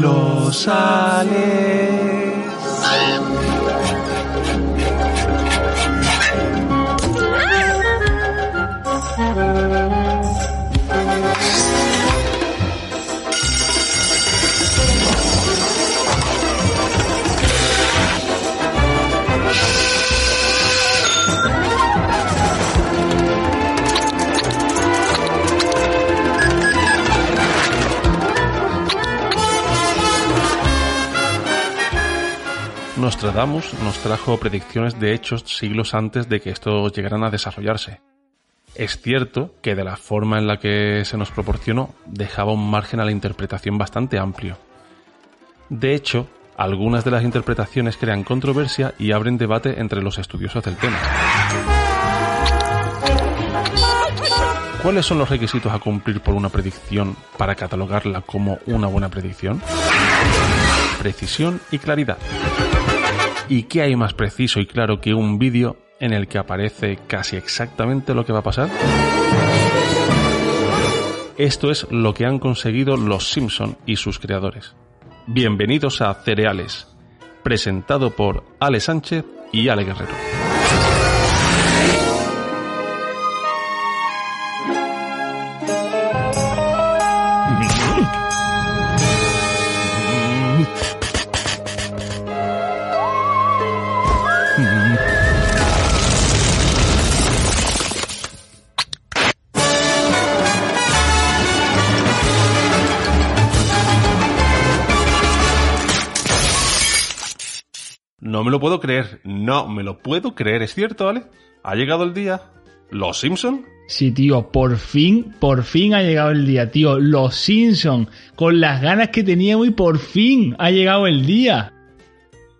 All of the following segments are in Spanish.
Los Ales. Nostradamus nos trajo predicciones de hechos siglos antes de que estos llegaran a desarrollarse. Es cierto que de la forma en la que se nos proporcionó dejaba un margen a la interpretación bastante amplio. De hecho, algunas de las interpretaciones crean controversia y abren debate entre los estudiosos del tema. ¿Cuáles son los requisitos a cumplir por una predicción para catalogarla como una buena predicción? Precisión y claridad. ¿Y qué hay más preciso y claro que un vídeo en el que aparece casi exactamente lo que va a pasar? Esto es lo que han conseguido los Simpson y sus creadores. Bienvenidos a Cereales, presentado por Ale Sánchez y Ale Guerrero. Puedo creer, no me lo puedo creer, es cierto, ¿vale? Ha llegado el día. ¿Los Simpson? Sí, tío, por fin, por fin ha llegado el día, tío. Los Simpson, con las ganas que teníamos y por fin ha llegado el día.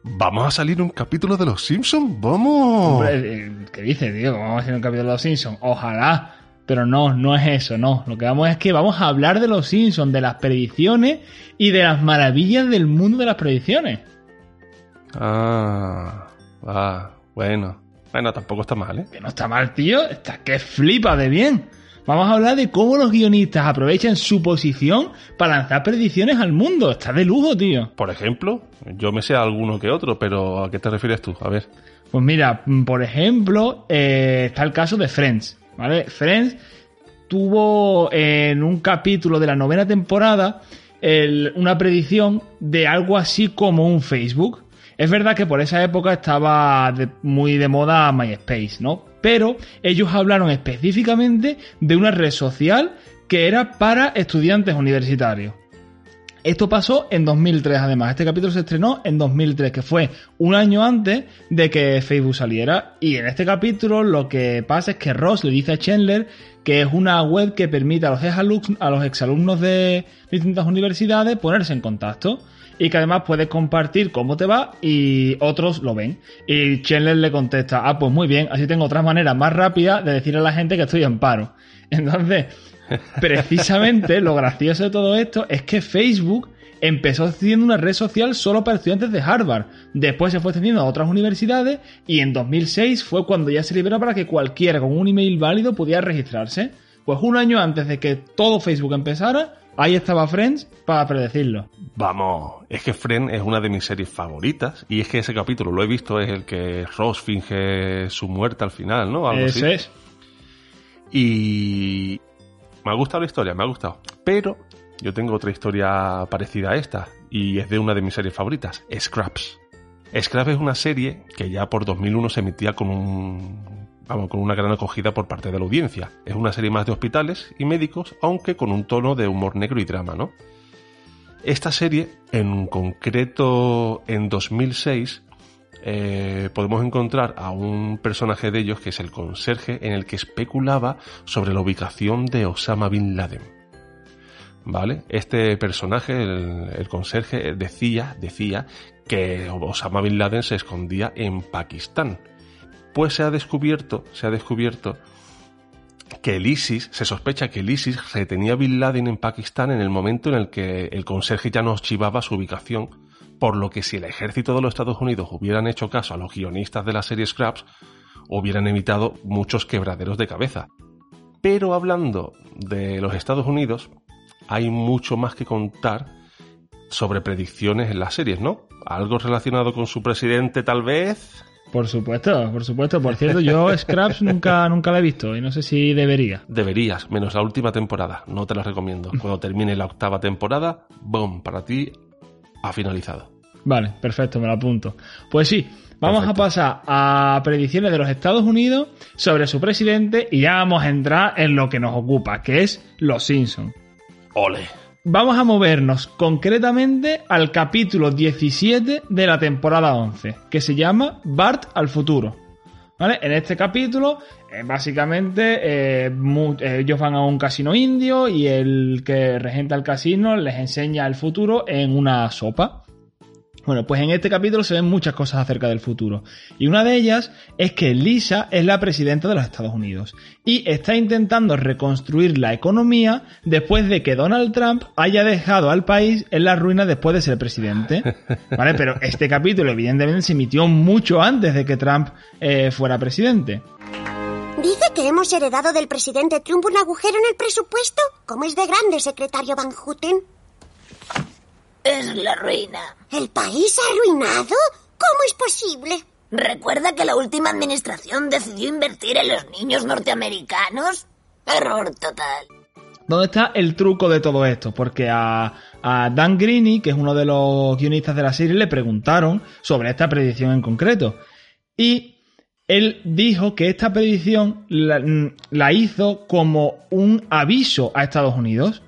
¿Vamos a salir un capítulo de Los Simpson? ¡Vamos! Hombre, eh, ¿qué dices, tío? ¿Vamos a hacer un capítulo de Los Simpson? Ojalá. Pero no, no es eso, no. Lo que vamos es que vamos a hablar de Los Simpson, de las predicciones y de las maravillas del mundo de las predicciones. Ah, ah, bueno. Bueno, tampoco está mal, ¿eh? Que no está mal, tío. Está que flipa de bien. Vamos a hablar de cómo los guionistas aprovechan su posición para lanzar predicciones al mundo. Está de lujo, tío. Por ejemplo, yo me sé alguno que otro, pero ¿a qué te refieres tú? A ver. Pues mira, por ejemplo, eh, está el caso de Friends, ¿vale? Friends tuvo en un capítulo de la novena temporada el- una predicción de algo así como un Facebook. Es verdad que por esa época estaba muy de moda MySpace, ¿no? Pero ellos hablaron específicamente de una red social que era para estudiantes universitarios. Esto pasó en 2003, además. Este capítulo se estrenó en 2003, que fue un año antes de que Facebook saliera. Y en este capítulo lo que pasa es que Ross le dice a Chandler que es una web que permite a los a los exalumnos de distintas universidades ponerse en contacto. Y que además puedes compartir cómo te va y otros lo ven. Y Chandler le contesta, ah, pues muy bien, así tengo otras maneras más rápidas de decirle a la gente que estoy en paro. Entonces, precisamente lo gracioso de todo esto es que Facebook empezó siendo una red social solo para estudiantes de Harvard. Después se fue extendiendo a otras universidades y en 2006 fue cuando ya se liberó para que cualquiera con un email válido pudiera registrarse. Pues un año antes de que todo Facebook empezara, ahí estaba Friends para predecirlo. Vamos, es que Friends es una de mis series favoritas y es que ese capítulo lo he visto, es el que Ross finge su muerte al final, ¿no? Algo así. es. Y me ha gustado la historia, me ha gustado. Pero yo tengo otra historia parecida a esta y es de una de mis series favoritas, Scraps. Scraps es una serie que ya por 2001 se emitía con un vamos, con una gran acogida por parte de la audiencia. Es una serie más de hospitales y médicos, aunque con un tono de humor negro y drama, ¿no? Esta serie, en concreto en 2006, eh, podemos encontrar a un personaje de ellos que es el conserje en el que especulaba sobre la ubicación de Osama Bin Laden. ¿Vale? Este personaje, el, el conserje, decía, decía que Osama Bin Laden se escondía en Pakistán. Pues se ha descubierto, se ha descubierto que el ISIS, se sospecha que el ISIS retenía a Bin Laden en Pakistán en el momento en el que el conserje ya nos chivaba su ubicación, por lo que si el ejército de los Estados Unidos hubieran hecho caso a los guionistas de la serie Scraps, hubieran evitado muchos quebraderos de cabeza. Pero hablando de los Estados Unidos, hay mucho más que contar sobre predicciones en las series, ¿no? Algo relacionado con su presidente, tal vez. Por supuesto, por supuesto. Por cierto, yo Scraps nunca, nunca la he visto y no sé si debería. Deberías, menos la última temporada. No te la recomiendo. Cuando termine la octava temporada, boom, para ti ha finalizado. Vale, perfecto, me lo apunto. Pues sí, vamos a pasar a predicciones de los Estados Unidos sobre su presidente y ya vamos a entrar en lo que nos ocupa, que es los Simpsons. Ole. Vamos a movernos concretamente al capítulo 17 de la temporada 11, que se llama Bart al futuro. ¿Vale? En este capítulo, eh, básicamente, eh, eh, ellos van a un casino indio y el que regenta el casino les enseña el futuro en una sopa. Bueno, pues en este capítulo se ven muchas cosas acerca del futuro. Y una de ellas es que Lisa es la presidenta de los Estados Unidos y está intentando reconstruir la economía después de que Donald Trump haya dejado al país en la ruina después de ser presidente. ¿Vale? Pero este capítulo evidentemente se emitió mucho antes de que Trump eh, fuera presidente. Dice que hemos heredado del presidente Trump un agujero en el presupuesto. ¿Cómo es de grande, secretario Van Houten? Es la ruina. ¿El país arruinado? ¿Cómo es posible? ¿Recuerda que la última administración decidió invertir en los niños norteamericanos? Error total. ¿Dónde está el truco de todo esto? Porque a, a Dan Greeny, que es uno de los guionistas de la serie, le preguntaron sobre esta predicción en concreto. Y él dijo que esta predicción la, la hizo como un aviso a Estados Unidos.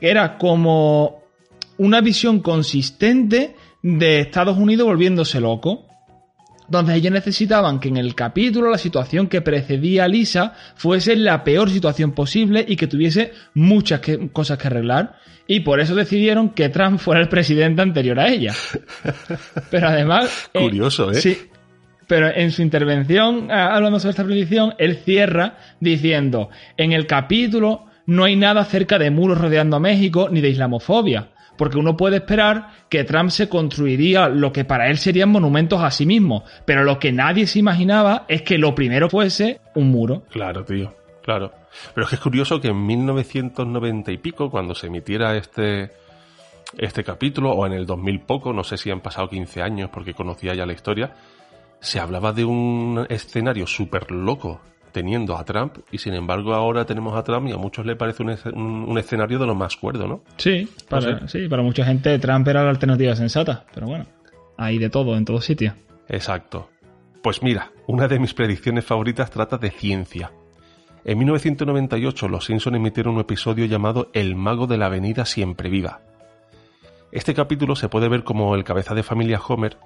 Que era como una visión consistente de Estados Unidos volviéndose loco. Entonces ellos necesitaban que en el capítulo la situación que precedía a Lisa fuese la peor situación posible y que tuviese muchas que- cosas que arreglar. Y por eso decidieron que Trump fuera el presidente anterior a ella. Pero además... eh, Curioso, ¿eh? Sí. Pero en su intervención, ah, hablando sobre esta predicción, él cierra diciendo, en el capítulo no hay nada acerca de muros rodeando a México ni de islamofobia. Porque uno puede esperar que Trump se construiría lo que para él serían monumentos a sí mismo. Pero lo que nadie se imaginaba es que lo primero fuese un muro. Claro, tío, claro. Pero es que es curioso que en 1990 y pico, cuando se emitiera este, este capítulo, o en el 2000 poco, no sé si han pasado 15 años porque conocía ya la historia, se hablaba de un escenario súper loco teniendo a Trump y sin embargo ahora tenemos a Trump y a muchos le parece un, esce- un- un escenario de lo más cuerdo, ¿no? Sí, para, ¿Ah, sí, para mucha gente Trump era la alternativa sensata. Pero bueno, hay de todo, en todos sitios. Exacto. Pues mira, una de mis predicciones favoritas trata de ciencia. En 1998 los Simpson emitieron un episodio llamado El mago de la avenida siempre viva. Este capítulo se puede ver como el cabeza de familia Homer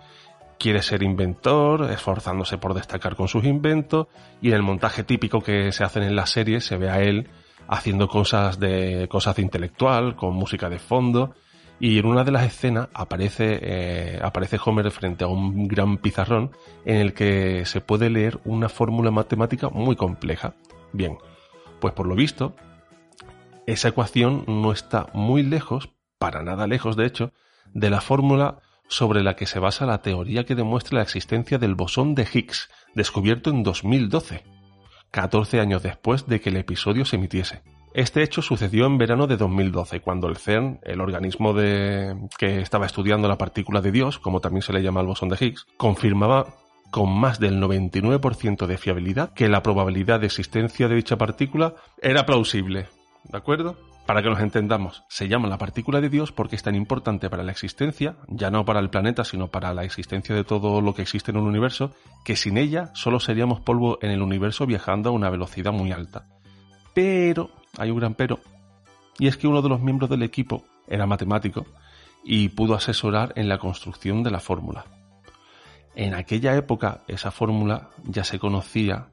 quiere ser inventor, esforzándose por destacar con sus inventos, y en el montaje típico que se hacen en la serie se ve a él haciendo cosas de cosas de intelectual, con música de fondo, y en una de las escenas aparece, eh, aparece Homer frente a un gran pizarrón en el que se puede leer una fórmula matemática muy compleja. Bien, pues por lo visto, esa ecuación no está muy lejos, para nada lejos de hecho, de la fórmula sobre la que se basa la teoría que demuestra la existencia del bosón de Higgs, descubierto en 2012, 14 años después de que el episodio se emitiese. Este hecho sucedió en verano de 2012, cuando el CERN, el organismo de... que estaba estudiando la partícula de Dios, como también se le llama al bosón de Higgs, confirmaba con más del 99% de fiabilidad que la probabilidad de existencia de dicha partícula era plausible. ¿De acuerdo? Para que nos entendamos, se llama la partícula de Dios porque es tan importante para la existencia, ya no para el planeta, sino para la existencia de todo lo que existe en el universo, que sin ella solo seríamos polvo en el universo viajando a una velocidad muy alta. Pero, hay un gran pero, y es que uno de los miembros del equipo era matemático y pudo asesorar en la construcción de la fórmula. En aquella época esa fórmula ya se conocía,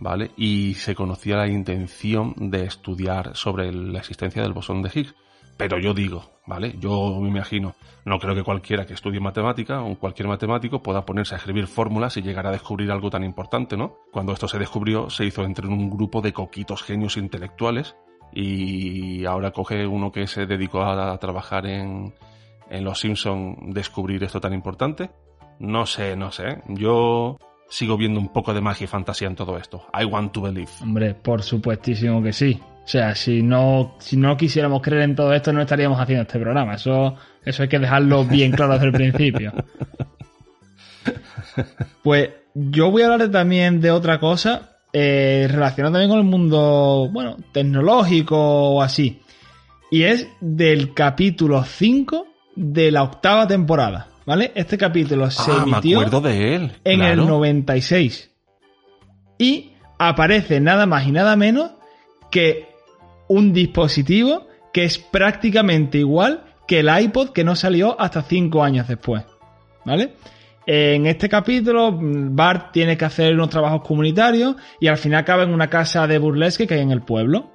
¿vale? Y se conocía la intención de estudiar sobre la existencia del bosón de Higgs. Pero yo digo, ¿vale? Yo me imagino, no creo que cualquiera que estudie matemática o cualquier matemático pueda ponerse a escribir fórmulas y llegar a descubrir algo tan importante, ¿no? Cuando esto se descubrió, se hizo entre un grupo de coquitos genios intelectuales y ahora coge uno que se dedicó a, a trabajar en, en Los Simpson descubrir esto tan importante. No sé, no sé. Yo sigo viendo un poco de magia y fantasía en todo esto. I want to believe. Hombre, por supuestísimo que sí. sea, si no, si no quisiéramos creer en todo esto, no estaríamos haciendo este programa. Eso, eso hay que dejarlo bien claro desde el principio. Pues yo voy a hablar también de otra cosa eh, relacionada también con el mundo, bueno, tecnológico o así. Y es del capítulo 5 de la octava temporada, ¿vale? Este capítulo se ah, emitió me acuerdo de él. en el claro. 96. Y aparece nada más y nada menos que un dispositivo que es prácticamente igual que el iPod que no salió hasta 5 años después. ¿Vale? En este capítulo, mm, Bart tiene que hacer unos trabajos comunitarios y al final acaba en una casa de burlesque que hay en el pueblo.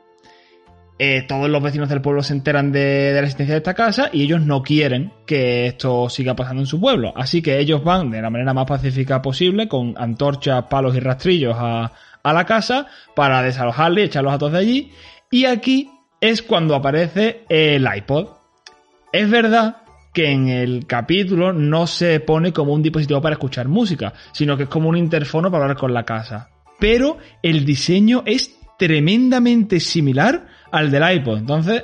Eh, todos los vecinos del pueblo se enteran de, la existencia de esta casa y ellos no quieren que esto siga pasando en su pueblo. Así que ellos van de la manera más pacífica posible, con antorchas, palos y rastrillos a, a la casa para desalojarle y echarlos a todos de allí. Y aquí es cuando aparece el iPod. Es verdad que en el capítulo no se pone como un dispositivo para escuchar música, sino que es como un interfono para hablar con la casa. Pero el diseño es tremendamente similar al del iPod. Entonces,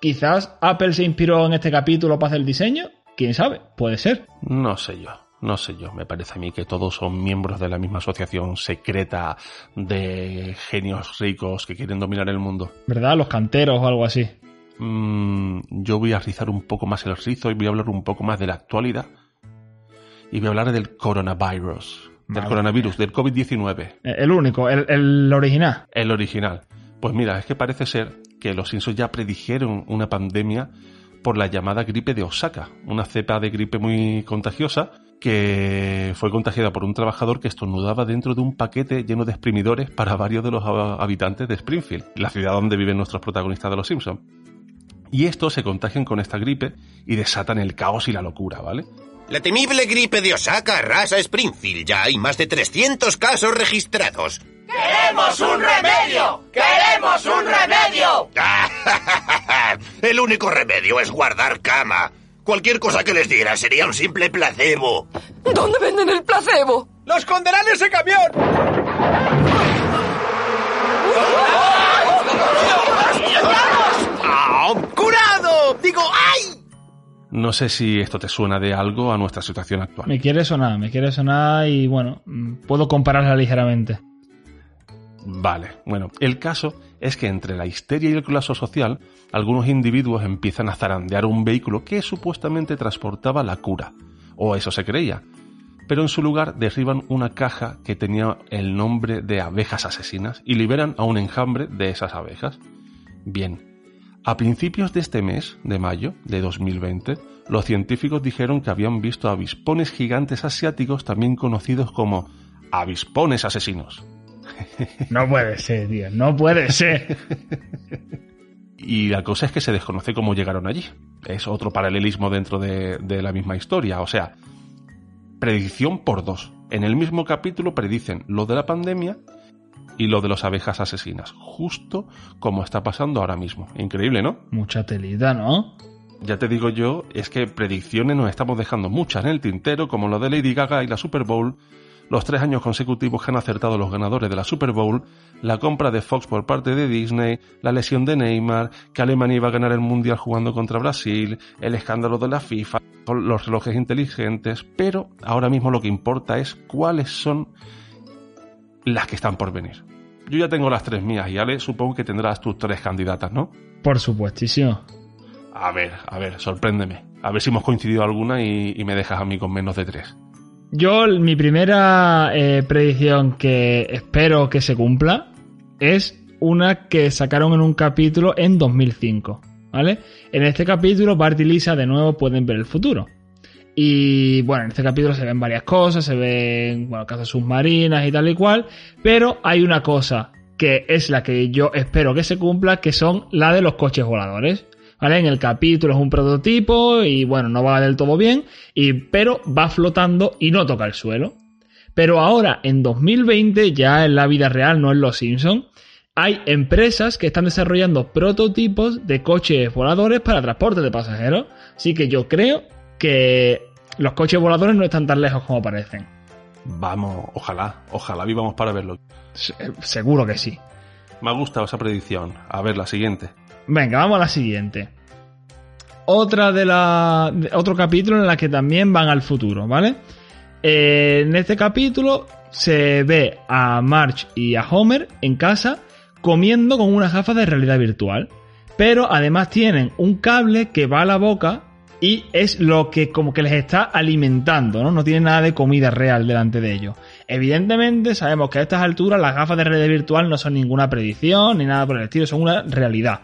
quizás Apple se inspiró en este capítulo para hacer el diseño. ¿Quién sabe? Puede ser. No sé yo. No sé yo, me parece a mí que todos son miembros de la misma asociación secreta de genios ricos que quieren dominar el mundo. ¿Verdad? Los canteros o algo así. Mm, yo voy a rizar un poco más el rizo y voy a hablar un poco más de la actualidad. Y voy a hablar del coronavirus. Del coronavirus, del COVID-19. Eh, El único, el, el original. El original. Pues mira, es que parece ser que los Simpsons ya predijeron una pandemia por la llamada gripe de Osaka, una cepa de gripe muy contagiosa que fue contagiada por un trabajador que estornudaba dentro de un paquete lleno de exprimidores para varios de los habitantes de Springfield, la ciudad donde viven nuestros protagonistas de los Simpsons. Y estos se contagian con esta gripe y desatan el caos y la locura, ¿vale? La temible gripe de Osaka arrasa Springfield. Ya hay más de 300 casos registrados. ¡Queremos un remedio! ¡Queremos un remedio! El único remedio es guardar cama. Cualquier cosa que les diera sería un simple placebo. ¿Dónde venden el placebo? ¡Los esconderán en ese camión! ¡Ah! ¡Curado! Digo, ¡ay! No sé si esto te suena de algo a nuestra situación actual. Me quiere sonar, me quiere sonar y bueno, puedo compararla ligeramente. Vale, bueno, el caso es que entre la histeria y el colapso social, algunos individuos empiezan a zarandear un vehículo que supuestamente transportaba la cura, o eso se creía, pero en su lugar derriban una caja que tenía el nombre de abejas asesinas y liberan a un enjambre de esas abejas. Bien, a principios de este mes, de mayo de 2020, los científicos dijeron que habían visto avispones gigantes asiáticos también conocidos como avispones asesinos. No puede ser, tío, no puede ser. Y la cosa es que se desconoce cómo llegaron allí. Es otro paralelismo dentro de, de la misma historia. O sea, predicción por dos. En el mismo capítulo predicen lo de la pandemia y lo de las abejas asesinas. Justo como está pasando ahora mismo. Increíble, ¿no? Mucha telita, ¿no? Ya te digo yo, es que predicciones nos estamos dejando muchas en el tintero, como lo de Lady Gaga y la Super Bowl, los tres años consecutivos que han acertado los ganadores de la Super Bowl, la compra de Fox por parte de Disney, la lesión de Neymar, que Alemania iba a ganar el Mundial jugando contra Brasil, el escándalo de la FIFA, los relojes inteligentes, pero ahora mismo lo que importa es cuáles son las que están por venir. Yo ya tengo las tres mías y Ale supongo que tendrás tus tres candidatas, ¿no? Por supuestísimo. A ver, a ver, sorpréndeme. A ver si hemos coincidido alguna y, y me dejas a mí con menos de tres. Yo, mi primera eh, predicción que espero que se cumpla es una que sacaron en un capítulo en 2005, ¿vale? En este capítulo Bart y Lisa de nuevo pueden ver el futuro. Y bueno, en este capítulo se ven varias cosas, se ven, bueno, casas submarinas y tal y cual, pero hay una cosa que es la que yo espero que se cumpla, que son la de los coches voladores. ¿Vale? En el capítulo es un prototipo y bueno, no va del todo bien, y, pero va flotando y no toca el suelo. Pero ahora, en 2020, ya en la vida real, no en Los Simpsons, hay empresas que están desarrollando prototipos de coches voladores para transporte de pasajeros. Así que yo creo que los coches voladores no están tan lejos como parecen. Vamos, ojalá, ojalá vivamos para verlo. Se- Seguro que sí. Me ha gustado esa predicción. A ver, la siguiente. Venga, vamos a la siguiente. Otra de la. Otro capítulo en la que también van al futuro, ¿vale? Eh, en este capítulo se ve a Marge y a Homer en casa comiendo con unas gafas de realidad virtual. Pero además tienen un cable que va a la boca y es lo que como que les está alimentando, ¿no? No tiene nada de comida real delante de ellos. Evidentemente sabemos que a estas alturas las gafas de realidad virtual no son ninguna predicción ni nada por el estilo, son una realidad.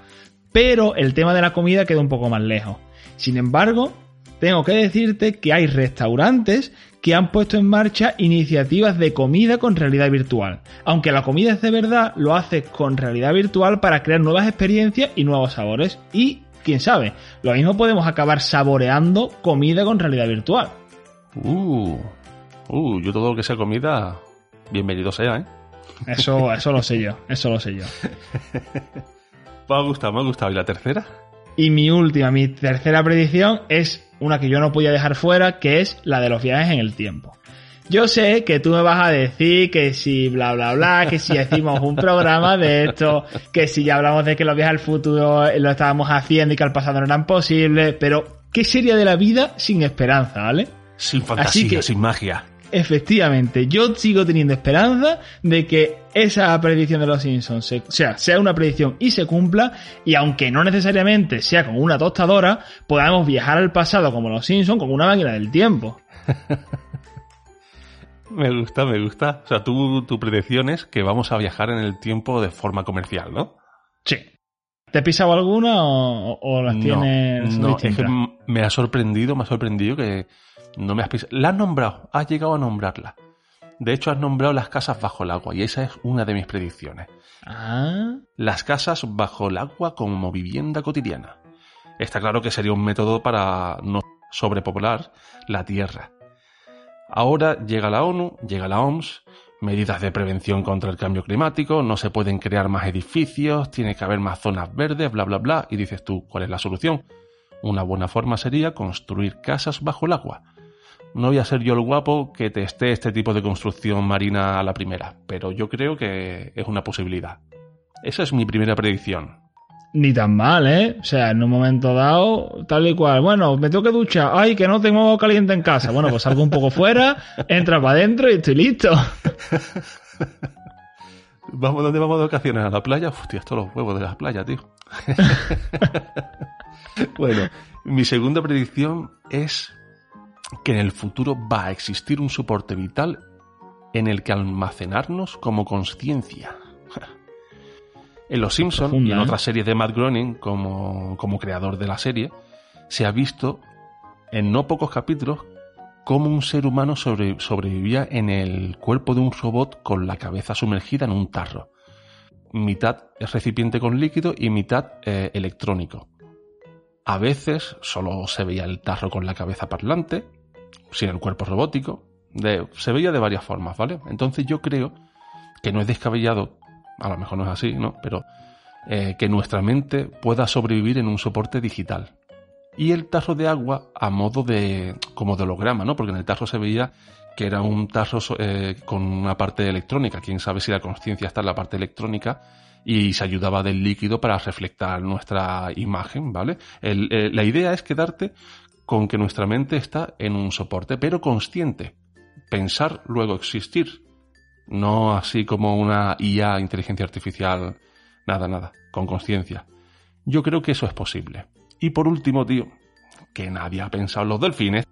Pero el tema de la comida queda un poco más lejos. Sin embargo, tengo que decirte que hay restaurantes que han puesto en marcha iniciativas de comida con realidad virtual. Aunque la comida es de verdad, lo hace con realidad virtual para crear nuevas experiencias y nuevos sabores. Y, quién sabe, lo mismo podemos acabar saboreando comida con realidad virtual. Uh, uh, yo todo lo que sea comida, bienvenido sea, ¿eh? Eso, eso lo sé yo, eso lo sé yo. me ha gustado, me ha gustado. ¿Y la tercera? Y mi última, mi tercera predicción es una que yo no podía dejar fuera, que es la de los viajes en el tiempo. Yo sé que tú me vas a decir que si bla bla bla, que si hicimos un programa de esto, que si ya hablamos de que los viajes al futuro lo estábamos haciendo y que al pasado no eran posibles, pero ¿qué sería de la vida sin esperanza, ¿vale? Sin fantasía, sin magia. Efectivamente, yo sigo teniendo esperanza de que esa predicción de los Simpsons sea, sea una predicción y se cumpla, y aunque no necesariamente sea con una tostadora, podamos viajar al pasado como los Simpsons con una máquina del tiempo. me gusta, me gusta. O sea, tu, tu predicción es que vamos a viajar en el tiempo de forma comercial, ¿no? Sí. ¿Te he pisado alguna o, las tienes? No, es que me ha sorprendido, me ha sorprendido que no me has pisado. La has nombrado, has llegado a nombrarla. De hecho, has nombrado las casas bajo el agua y esa es una de mis predicciones. Ah. Las casas bajo el agua como vivienda cotidiana. Está claro que sería un método para no sobrepoblar la Tierra. Ahora llega la ONU, llega la OMS, medidas de prevención contra el cambio climático, no se pueden crear más edificios, tiene que haber más zonas verdes, bla, bla, bla. Y dices tú, ¿cuál es la solución? Una buena forma sería construir casas bajo el agua no voy a ser yo el guapo que testé este tipo de construcción marina a la primera, pero yo creo que es una posibilidad. Esa es mi primera predicción. Ni tan mal, ¿eh? O sea, en un momento dado, tal y cual. Bueno, me tengo que duchar. Ay, que no tengo agua caliente en casa. Bueno, pues salgo un poco fuera, entra para adentro y estoy listo. ¿Vamos, ¿Dónde vamos de vacaciones? ¿A la playa? Hostia, esto los huevos de la playa, tío. bueno, mi segunda predicción es que en el futuro va a existir un soporte vital en el que almacenarnos como conciencia. En Los Simpsons y en ¿eh? otras series de Matt Groening como, como creador de la serie, se ha visto en no pocos capítulos cómo un ser humano sobrevivía en el cuerpo de un robot con la cabeza sumergida en un tarro. Mitad es recipiente con líquido y mitad eh, electrónico. A veces solo se veía el tarro con la cabeza parlante, sin el cuerpo robótico. De, se veía de varias formas, ¿vale? Entonces yo creo que no es descabellado, a lo mejor no es así, ¿no? Pero eh, que nuestra mente pueda sobrevivir en un soporte digital. Y el tarro de agua a modo de, como de holograma, ¿no? Porque en el tarro se veía que era un tarro eh, con una parte electrónica. Quién sabe si la conciencia está en la parte electrónica y se ayudaba del líquido para reflectar nuestra imagen, ¿vale? Eh, la idea es quedarte con que nuestra mente está en un soporte, pero consciente. Pensar, luego existir. No así como una IA, inteligencia artificial, nada, nada, con conciencia. Yo creo que eso es posible. Y por último, tío, que nadie ha pensado en los delfines.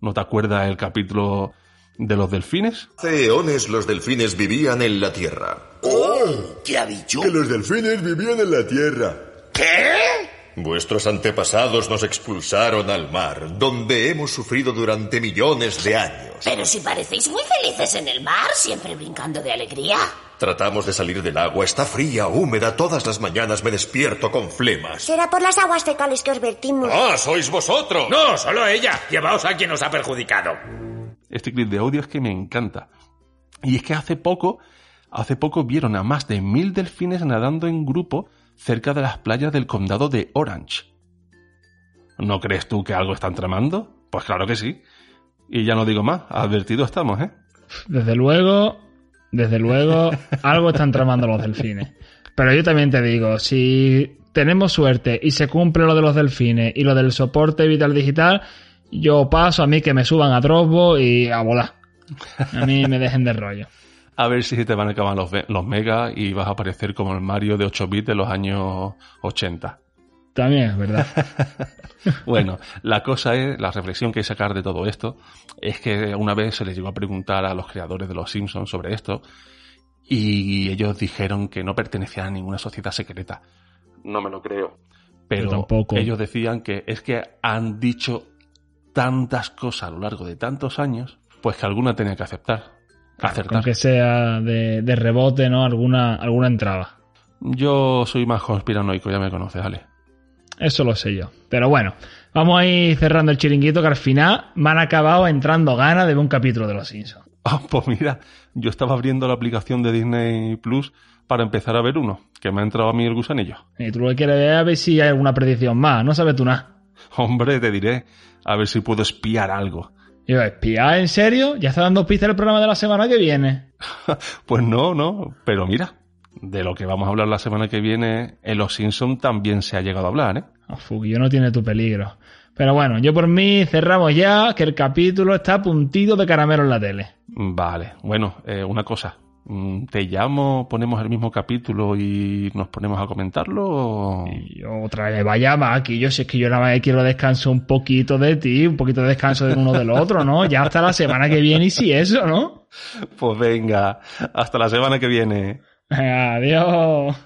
¿No te acuerdas el capítulo de los delfines? Hace eones los delfines vivían en la Tierra. ¡Oh! ¿Qué ha dicho? Que los delfines vivían en la Tierra. ¿Qué? Vuestros antepasados nos expulsaron al mar, donde hemos sufrido durante millones de años. Pero si parecéis muy felices en el mar, siempre brincando de alegría. Tratamos de salir del agua, está fría, húmeda, todas las mañanas me despierto con flemas. Será por las aguas fecales que os vertimos. ¡Ah, sois vosotros! No, solo ella. Llevaos a quien os ha perjudicado. Este clip de audio es que me encanta. Y es que hace poco, hace poco vieron a más de mil delfines nadando en grupo cerca de las playas del condado de Orange. ¿No crees tú que algo están tramando? Pues claro que sí. Y ya no digo más, advertido estamos, ¿eh? Desde luego, Desde luego, algo están tramando los delfines. Pero yo también te digo, si tenemos suerte y se cumple lo de los delfines y lo del soporte vital digital, yo paso a mí que me suban a Dropbox y a volar. A mí me dejen de rollo. A ver si te van a acabar los, los megas y vas a aparecer como el Mario de 8 bits de los años 80. También es verdad. bueno, la cosa es, la reflexión que hay que sacar de todo esto, es que una vez se les llegó a preguntar a los creadores de Los Simpsons sobre esto, y ellos dijeron que no pertenecían a ninguna sociedad secreta. No me lo creo. Pero tampoco. ellos decían que es que han dicho tantas cosas a lo largo de tantos años, pues que alguna tenía que aceptar. Acertar. Aunque sea de, de, rebote, ¿no? Alguna, alguna entrada. Yo soy más conspiranoico, ya me conoces, Ale. Eso lo sé yo. Pero bueno, vamos a ir cerrando el chiringuito que al final me han acabado entrando ganas de ver un capítulo de Los Simpsons. Ah, pues mira, yo estaba abriendo la aplicación de Disney Plus para empezar a ver uno, que me ha entrado a mí el gusanillo. Y tú lo que quieres ver a ver si hay alguna predicción más, no sabes tú nada. Hombre, te diré, a ver si puedo espiar algo. Y yo, ¿espiar en serio? ¿Ya está dando pistas el programa de la semana que viene? pues no, no, pero mira, de lo que vamos a hablar la semana que viene, en Los Simpson también se ha llegado a hablar, ¿eh? Oh, yo no tiene tu peligro. Pero bueno, yo por mí cerramos ya, que el capítulo está a puntito de caramelo en la tele. Vale, bueno, eh, una cosa. ¿Te llamo, ponemos el mismo capítulo y nos ponemos a comentarlo? O... Otra vez, vaya aquí. Yo sé que yo nada más quiero descanso un poquito de ti, un poquito de descanso de uno del otro, ¿no? Ya hasta la semana que viene y si eso, ¿no? Pues venga, hasta la semana que viene. Adiós.